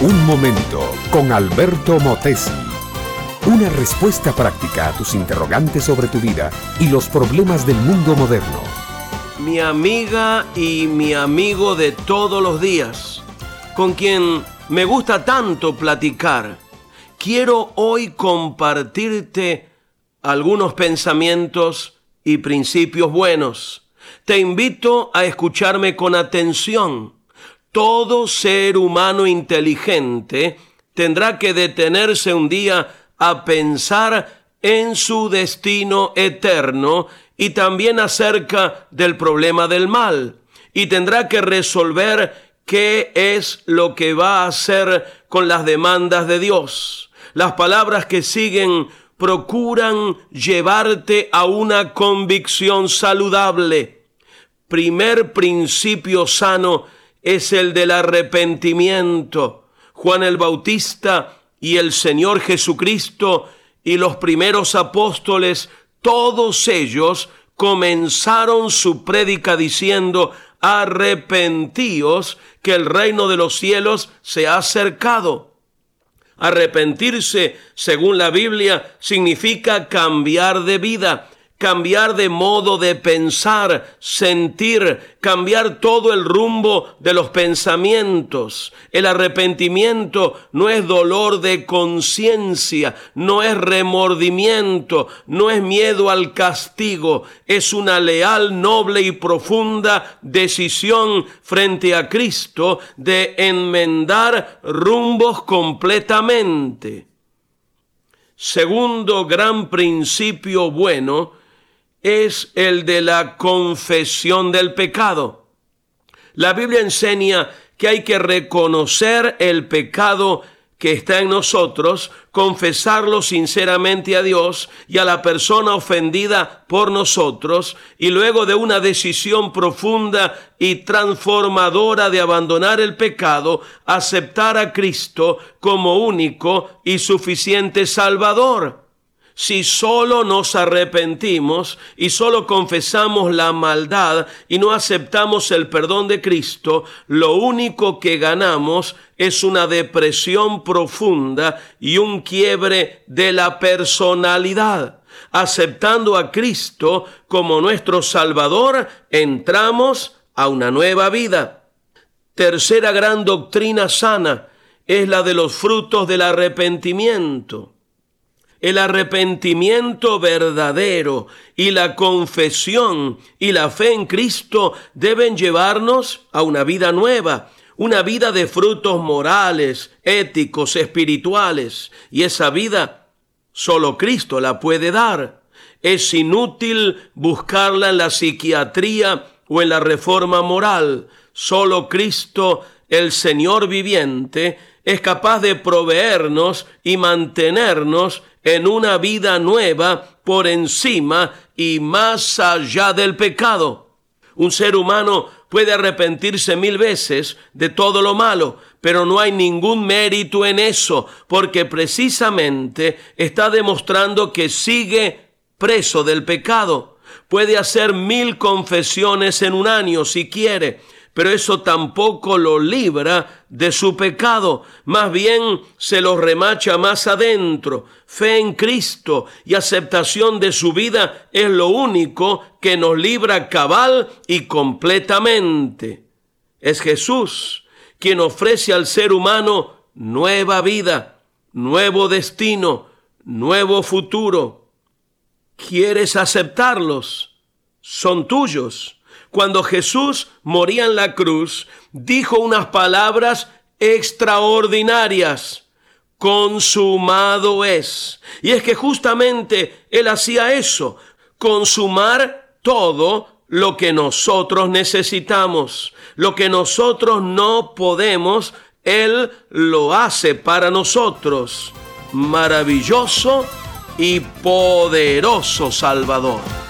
Un momento con Alberto Motesi. Una respuesta práctica a tus interrogantes sobre tu vida y los problemas del mundo moderno. Mi amiga y mi amigo de todos los días, con quien me gusta tanto platicar, quiero hoy compartirte algunos pensamientos y principios buenos. Te invito a escucharme con atención todo ser humano inteligente tendrá que detenerse un día a pensar en su destino eterno y también acerca del problema del mal. Y tendrá que resolver qué es lo que va a hacer con las demandas de Dios. Las palabras que siguen procuran llevarte a una convicción saludable. Primer principio sano es el del arrepentimiento. Juan el Bautista y el Señor Jesucristo y los primeros apóstoles, todos ellos comenzaron su prédica diciendo, arrepentíos que el reino de los cielos se ha acercado. Arrepentirse, según la Biblia, significa cambiar de vida, cambiar de modo de pensar, sentir, cambiar todo el rumbo de los pensamientos. El arrepentimiento no es dolor de conciencia, no es remordimiento, no es miedo al castigo, es una leal, noble y profunda decisión frente a Cristo de enmendar rumbos completamente. Segundo gran principio bueno, es el de la confesión del pecado. La Biblia enseña que hay que reconocer el pecado que está en nosotros, confesarlo sinceramente a Dios y a la persona ofendida por nosotros, y luego de una decisión profunda y transformadora de abandonar el pecado, aceptar a Cristo como único y suficiente Salvador si solo nos arrepentimos y solo confesamos la maldad y no aceptamos el perdón de Cristo, lo único que ganamos es una depresión profunda y un quiebre de la personalidad. Aceptando a Cristo como nuestro Salvador, entramos a una nueva vida. Tercera gran doctrina sana es la de los frutos del arrepentimiento. El arrepentimiento verdadero y la confesión y la fe en Cristo deben llevarnos a una vida nueva, una vida de frutos morales, éticos, espirituales. Y esa vida solo Cristo la puede dar. Es inútil buscarla en la psiquiatría o en la reforma moral. Solo Cristo, el Señor viviente, es capaz de proveernos y mantenernos en una vida nueva por encima y más allá del pecado. Un ser humano puede arrepentirse mil veces de todo lo malo, pero no hay ningún mérito en eso, porque precisamente está demostrando que sigue preso del pecado. Puede hacer mil confesiones en un año si quiere, pero eso tampoco lo libra de su pecado, más bien se lo remacha más adentro. Fe en Cristo y aceptación de su vida es lo único que nos libra cabal y completamente. Es Jesús quien ofrece al ser humano nueva vida, nuevo destino, nuevo futuro. ¿Quieres aceptarlos? Son tuyos cuando Jesús moría en la cruz, dijo unas palabras extraordinarias. Consumado es. Y es que justamente Él hacía eso, consumar todo lo que nosotros necesitamos, lo que nosotros no podemos, Él lo hace para nosotros. Maravilloso y poderoso Salvador.